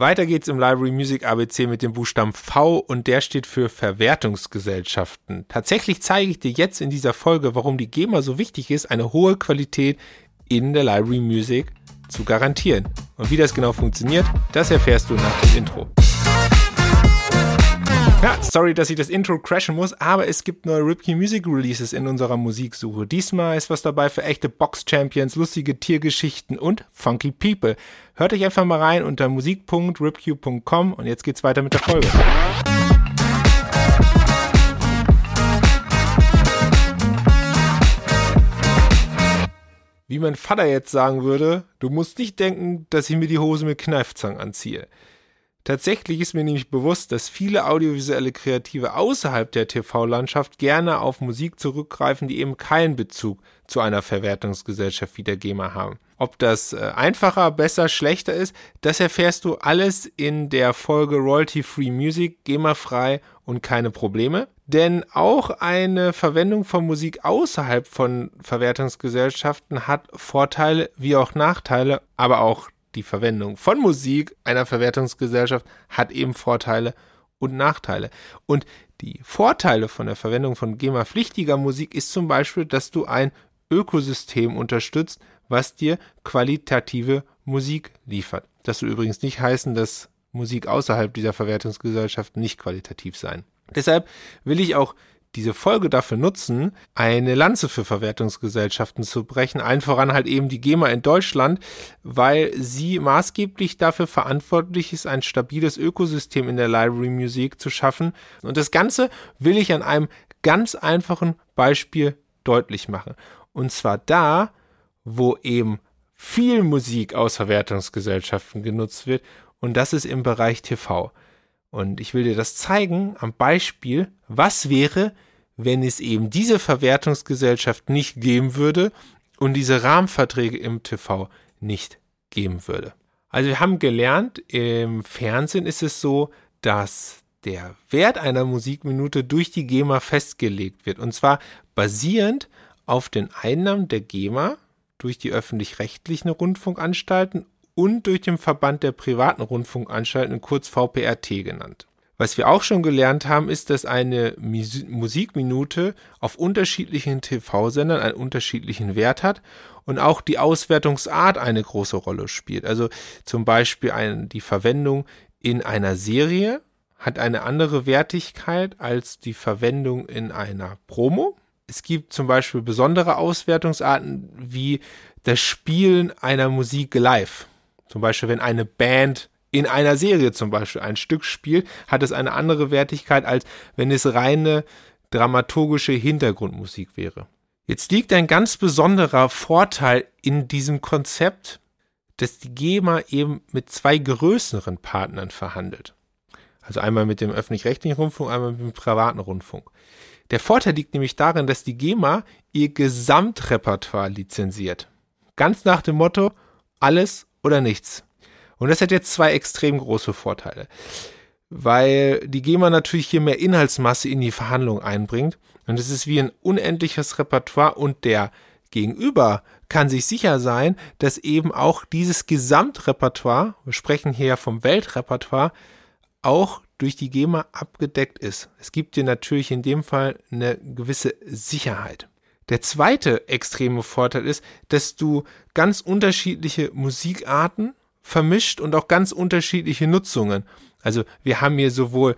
Weiter geht's im Library Music ABC mit dem Buchstaben V und der steht für Verwertungsgesellschaften. Tatsächlich zeige ich dir jetzt in dieser Folge, warum die GEMA so wichtig ist, eine hohe Qualität in der Library Music zu garantieren. Und wie das genau funktioniert, das erfährst du nach dem Intro. Ja, sorry, dass ich das Intro crashen muss, aber es gibt neue Ripkey Music Releases in unserer Musiksuche. Diesmal ist was dabei für echte Box Champions, lustige Tiergeschichten und funky People. Hört euch einfach mal rein unter musik.ripq.com und jetzt geht's weiter mit der Folge. Wie mein Vater jetzt sagen würde, du musst nicht denken, dass ich mir die Hose mit Kneifzangen anziehe. Tatsächlich ist mir nämlich bewusst, dass viele audiovisuelle Kreative außerhalb der TV-Landschaft gerne auf Musik zurückgreifen, die eben keinen Bezug zu einer Verwertungsgesellschaft wie der GEMA haben. Ob das äh, einfacher, besser, schlechter ist, das erfährst du alles in der Folge Royalty Free Music, GEMA frei und keine Probleme. Denn auch eine Verwendung von Musik außerhalb von Verwertungsgesellschaften hat Vorteile wie auch Nachteile, aber auch die Verwendung von Musik einer Verwertungsgesellschaft hat eben Vorteile und Nachteile. Und die Vorteile von der Verwendung von GEMA-pflichtiger Musik ist zum Beispiel, dass du ein Ökosystem unterstützt, was dir qualitative Musik liefert. Das soll übrigens nicht heißen, dass Musik außerhalb dieser Verwertungsgesellschaft nicht qualitativ sein. Deshalb will ich auch diese Folge dafür nutzen, eine Lanze für Verwertungsgesellschaften zu brechen. Allen voran halt eben die GEMA in Deutschland, weil sie maßgeblich dafür verantwortlich ist, ein stabiles Ökosystem in der Library Music zu schaffen. Und das Ganze will ich an einem ganz einfachen Beispiel deutlich machen. Und zwar da, wo eben viel Musik aus Verwertungsgesellschaften genutzt wird. Und das ist im Bereich TV. Und ich will dir das zeigen am Beispiel, was wäre, wenn es eben diese Verwertungsgesellschaft nicht geben würde und diese Rahmenverträge im TV nicht geben würde. Also wir haben gelernt, im Fernsehen ist es so, dass der Wert einer Musikminute durch die GEMA festgelegt wird. Und zwar basierend auf den Einnahmen der GEMA durch die öffentlich-rechtlichen Rundfunkanstalten und durch den Verband der privaten Rundfunkanstalten, kurz VPRT genannt. Was wir auch schon gelernt haben, ist, dass eine Musikminute auf unterschiedlichen TV-Sendern einen unterschiedlichen Wert hat und auch die Auswertungsart eine große Rolle spielt. Also zum Beispiel ein, die Verwendung in einer Serie hat eine andere Wertigkeit als die Verwendung in einer Promo. Es gibt zum Beispiel besondere Auswertungsarten wie das Spielen einer Musik live. Zum Beispiel, wenn eine Band in einer Serie zum Beispiel ein Stück spielt, hat es eine andere Wertigkeit, als wenn es reine dramaturgische Hintergrundmusik wäre. Jetzt liegt ein ganz besonderer Vorteil in diesem Konzept, dass die GEMA eben mit zwei größeren Partnern verhandelt. Also einmal mit dem öffentlich-rechtlichen Rundfunk, einmal mit dem privaten Rundfunk. Der Vorteil liegt nämlich darin, dass die GEMA ihr Gesamtrepertoire lizenziert. Ganz nach dem Motto, alles oder nichts. Und das hat jetzt zwei extrem große Vorteile. Weil die GEMA natürlich hier mehr Inhaltsmasse in die Verhandlung einbringt. Und es ist wie ein unendliches Repertoire und der Gegenüber kann sich sicher sein, dass eben auch dieses Gesamtrepertoire, wir sprechen hier vom Weltrepertoire, auch durch die GEMA abgedeckt ist. Es gibt dir natürlich in dem Fall eine gewisse Sicherheit. Der zweite extreme Vorteil ist, dass du ganz unterschiedliche Musikarten vermischt und auch ganz unterschiedliche Nutzungen. Also wir haben hier sowohl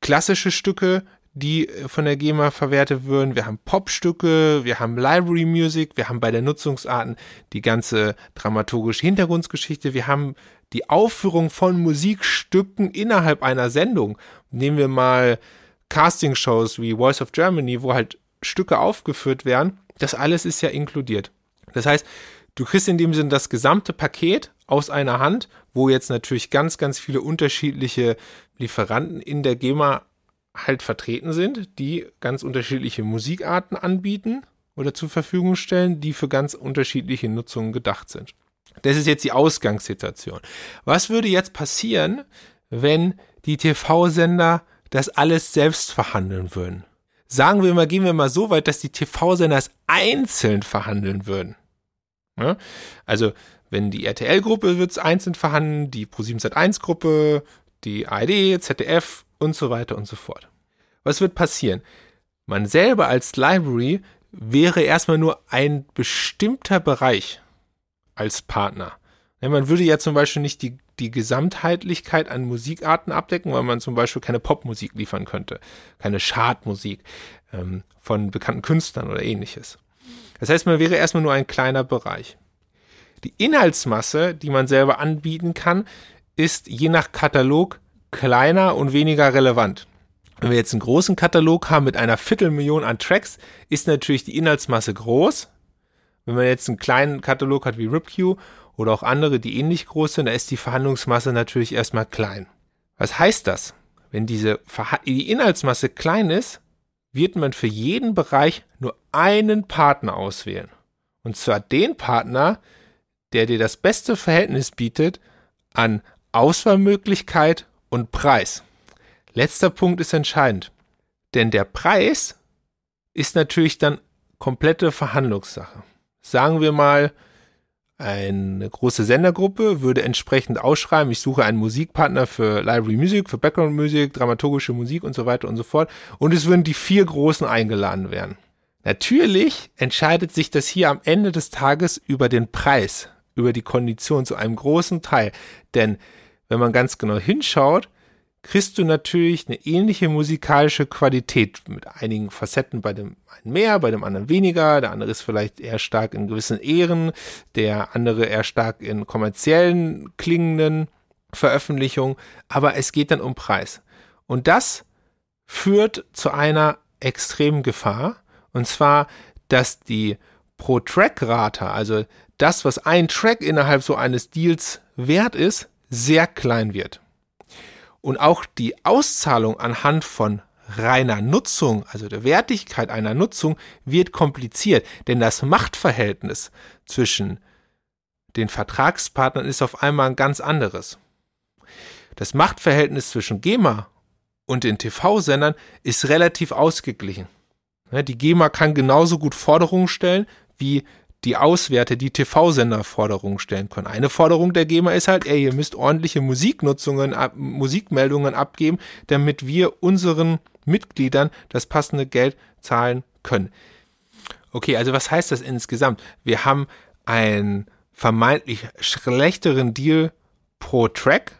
klassische Stücke, die von der GEMA verwertet würden. Wir haben Popstücke, wir haben Library Music, wir haben bei der Nutzungsarten die ganze dramaturgische Hintergrundgeschichte, wir haben die Aufführung von Musikstücken innerhalb einer Sendung. Nehmen wir mal Castingshows wie Voice of Germany, wo halt Stücke aufgeführt werden, das alles ist ja inkludiert. Das heißt, du kriegst in dem Sinn das gesamte Paket aus einer Hand, wo jetzt natürlich ganz, ganz viele unterschiedliche Lieferanten in der GEMA halt vertreten sind, die ganz unterschiedliche Musikarten anbieten oder zur Verfügung stellen, die für ganz unterschiedliche Nutzungen gedacht sind. Das ist jetzt die Ausgangssituation. Was würde jetzt passieren, wenn die TV-Sender das alles selbst verhandeln würden? Sagen wir mal, gehen wir mal so weit, dass die TV-Sender es einzeln verhandeln würden. Ja? Also, wenn die RTL-Gruppe wird einzeln verhandeln, die Pro7 Sat1-Gruppe, die ARD, ZDF und so weiter und so fort. Was wird passieren? Man selber als Library wäre erstmal nur ein bestimmter Bereich als Partner. Man würde ja zum Beispiel nicht die, die Gesamtheitlichkeit an Musikarten abdecken, weil man zum Beispiel keine Popmusik liefern könnte, keine Chartmusik ähm, von bekannten Künstlern oder ähnliches. Das heißt, man wäre erstmal nur ein kleiner Bereich. Die Inhaltsmasse, die man selber anbieten kann, ist je nach Katalog kleiner und weniger relevant. Wenn wir jetzt einen großen Katalog haben mit einer Viertelmillion an Tracks, ist natürlich die Inhaltsmasse groß. Wenn man jetzt einen kleinen Katalog hat wie RipQ oder auch andere, die ähnlich groß sind, da ist die Verhandlungsmasse natürlich erstmal klein. Was heißt das? Wenn diese Verha die Inhaltsmasse klein ist, wird man für jeden Bereich nur einen Partner auswählen. Und zwar den Partner, der dir das beste Verhältnis bietet an Auswahlmöglichkeit und Preis. Letzter Punkt ist entscheidend. Denn der Preis ist natürlich dann komplette Verhandlungssache. Sagen wir mal, eine große Sendergruppe würde entsprechend ausschreiben, ich suche einen Musikpartner für Library Music, für Background Music, dramaturgische Musik und so weiter und so fort. Und es würden die vier Großen eingeladen werden. Natürlich entscheidet sich das hier am Ende des Tages über den Preis, über die Kondition zu einem großen Teil. Denn wenn man ganz genau hinschaut, kriegst du natürlich eine ähnliche musikalische Qualität mit einigen Facetten bei dem einen mehr, bei dem anderen weniger. Der andere ist vielleicht eher stark in gewissen Ehren, der andere eher stark in kommerziellen klingenden Veröffentlichungen. Aber es geht dann um Preis. Und das führt zu einer extremen Gefahr. Und zwar, dass die Pro-Track-Rate, also das, was ein Track innerhalb so eines Deals wert ist, sehr klein wird. Und auch die Auszahlung anhand von reiner Nutzung, also der Wertigkeit einer Nutzung, wird kompliziert, denn das Machtverhältnis zwischen den Vertragspartnern ist auf einmal ein ganz anderes. Das Machtverhältnis zwischen GEMA und den TV-Sendern ist relativ ausgeglichen. Die GEMA kann genauso gut Forderungen stellen wie die Auswerte, die TV-Sender Forderungen stellen können. Eine Forderung der GEMA ist halt, ey, ihr müsst ordentliche Musiknutzungen, ab, Musikmeldungen abgeben, damit wir unseren Mitgliedern das passende Geld zahlen können. Okay, also was heißt das insgesamt? Wir haben einen vermeintlich schlechteren Deal pro Track,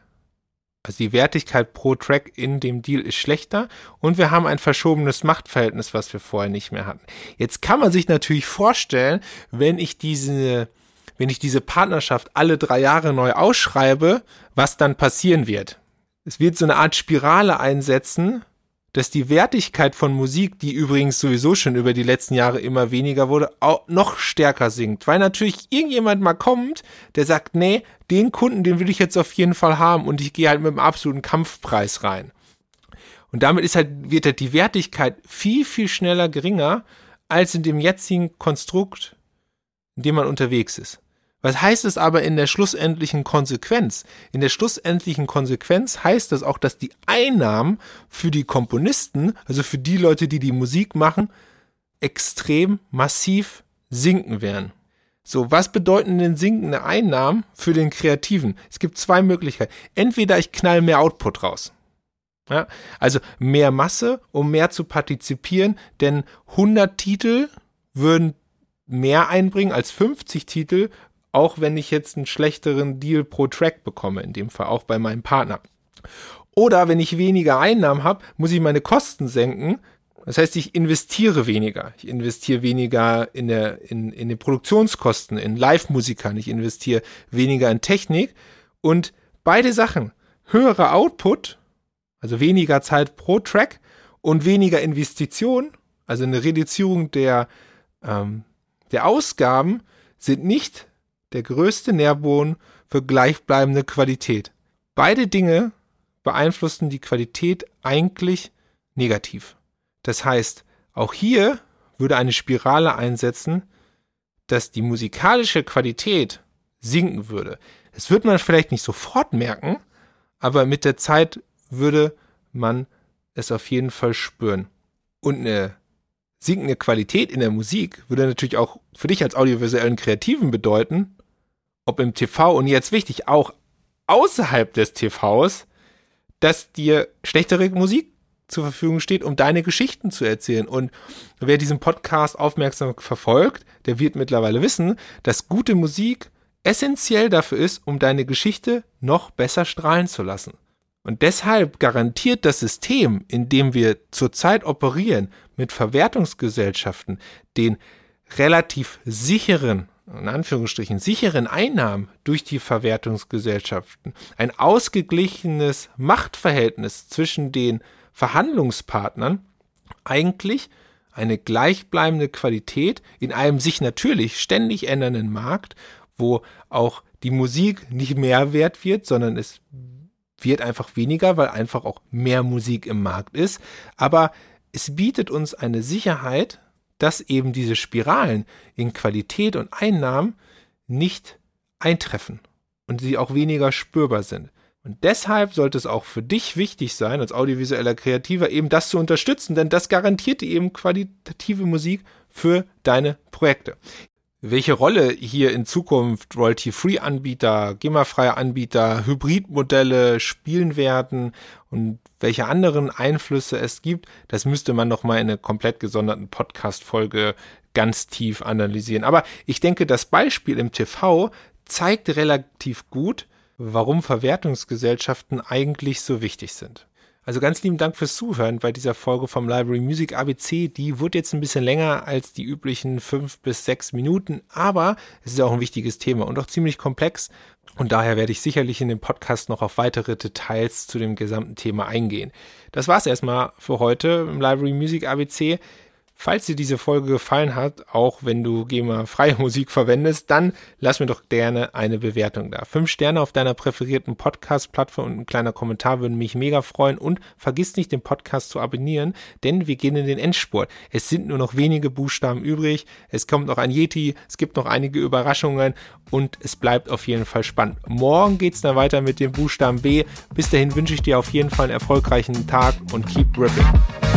also die Wertigkeit pro Track in dem Deal ist schlechter und wir haben ein verschobenes Machtverhältnis, was wir vorher nicht mehr hatten. Jetzt kann man sich natürlich vorstellen, wenn ich diese, wenn ich diese Partnerschaft alle drei Jahre neu ausschreibe, was dann passieren wird. Es wird so eine Art Spirale einsetzen, dass die Wertigkeit von Musik, die übrigens sowieso schon über die letzten Jahre immer weniger wurde, auch noch stärker sinkt. Weil natürlich irgendjemand mal kommt, der sagt, nee, den Kunden, den will ich jetzt auf jeden Fall haben und ich gehe halt mit dem absoluten Kampfpreis rein. Und damit ist halt, wird halt die Wertigkeit viel, viel schneller geringer als in dem jetzigen Konstrukt, in dem man unterwegs ist. Was heißt es aber in der schlussendlichen Konsequenz? In der schlussendlichen Konsequenz heißt das auch, dass die Einnahmen für die Komponisten, also für die Leute, die die Musik machen, extrem massiv sinken werden. So, was bedeuten denn sinkende Einnahmen für den Kreativen? Es gibt zwei Möglichkeiten. Entweder ich knall mehr Output raus. Ja, also mehr Masse, um mehr zu partizipieren, denn 100 Titel würden mehr einbringen als 50 Titel, auch wenn ich jetzt einen schlechteren Deal pro Track bekomme, in dem Fall auch bei meinem Partner. Oder wenn ich weniger Einnahmen habe, muss ich meine Kosten senken. Das heißt, ich investiere weniger. Ich investiere weniger in, der, in, in den Produktionskosten, in Live-Musikern. Ich investiere weniger in Technik. Und beide Sachen, höhere Output, also weniger Zeit pro Track und weniger Investition, also eine Reduzierung der, ähm, der Ausgaben, sind nicht der größte Nährboden für gleichbleibende Qualität. Beide Dinge beeinflussen die Qualität eigentlich negativ. Das heißt, auch hier würde eine Spirale einsetzen, dass die musikalische Qualität sinken würde. Das wird man vielleicht nicht sofort merken, aber mit der Zeit würde man es auf jeden Fall spüren. Und eine sinkende Qualität in der Musik würde natürlich auch für dich als audiovisuellen Kreativen bedeuten, ob im TV und jetzt wichtig, auch außerhalb des TVs, dass dir schlechtere Musik zur Verfügung steht, um deine Geschichten zu erzählen. Und wer diesen Podcast aufmerksam verfolgt, der wird mittlerweile wissen, dass gute Musik essentiell dafür ist, um deine Geschichte noch besser strahlen zu lassen. Und deshalb garantiert das System, in dem wir zurzeit operieren, mit Verwertungsgesellschaften, den relativ sicheren, in Anführungsstrichen, sicheren Einnahmen durch die Verwertungsgesellschaften, ein ausgeglichenes Machtverhältnis zwischen den Verhandlungspartnern, eigentlich eine gleichbleibende Qualität in einem sich natürlich ständig ändernden Markt, wo auch die Musik nicht mehr wert wird, sondern es wird einfach weniger, weil einfach auch mehr Musik im Markt ist. Aber es bietet uns eine Sicherheit, dass eben diese Spiralen in Qualität und Einnahmen nicht eintreffen und sie auch weniger spürbar sind. Und deshalb sollte es auch für dich wichtig sein, als audiovisueller Kreativer, eben das zu unterstützen, denn das garantiert dir eben qualitative Musik für deine Projekte welche Rolle hier in Zukunft Royalty-Free-Anbieter, GEMA-freie Anbieter, Hybridmodelle spielen werden und welche anderen Einflüsse es gibt, das müsste man noch mal in einer komplett gesonderten Podcast-Folge ganz tief analysieren. Aber ich denke, das Beispiel im TV zeigt relativ gut, warum Verwertungsgesellschaften eigentlich so wichtig sind. Also ganz lieben Dank fürs Zuhören bei dieser Folge vom Library Music ABC. Die wird jetzt ein bisschen länger als die üblichen fünf bis sechs Minuten, aber es ist auch ein wichtiges Thema und auch ziemlich komplex. Und daher werde ich sicherlich in dem Podcast noch auf weitere Details zu dem gesamten Thema eingehen. Das war's erstmal für heute im Library Music ABC. Falls dir diese Folge gefallen hat, auch wenn du GEMA freie Musik verwendest, dann lass mir doch gerne eine Bewertung da. Fünf Sterne auf deiner präferierten Podcast-Plattform und ein kleiner Kommentar würden mich mega freuen und vergiss nicht, den Podcast zu abonnieren, denn wir gehen in den Endspurt. Es sind nur noch wenige Buchstaben übrig, es kommt noch ein Yeti, es gibt noch einige Überraschungen und es bleibt auf jeden Fall spannend. Morgen geht's dann weiter mit dem Buchstaben B. Bis dahin wünsche ich dir auf jeden Fall einen erfolgreichen Tag und keep ripping.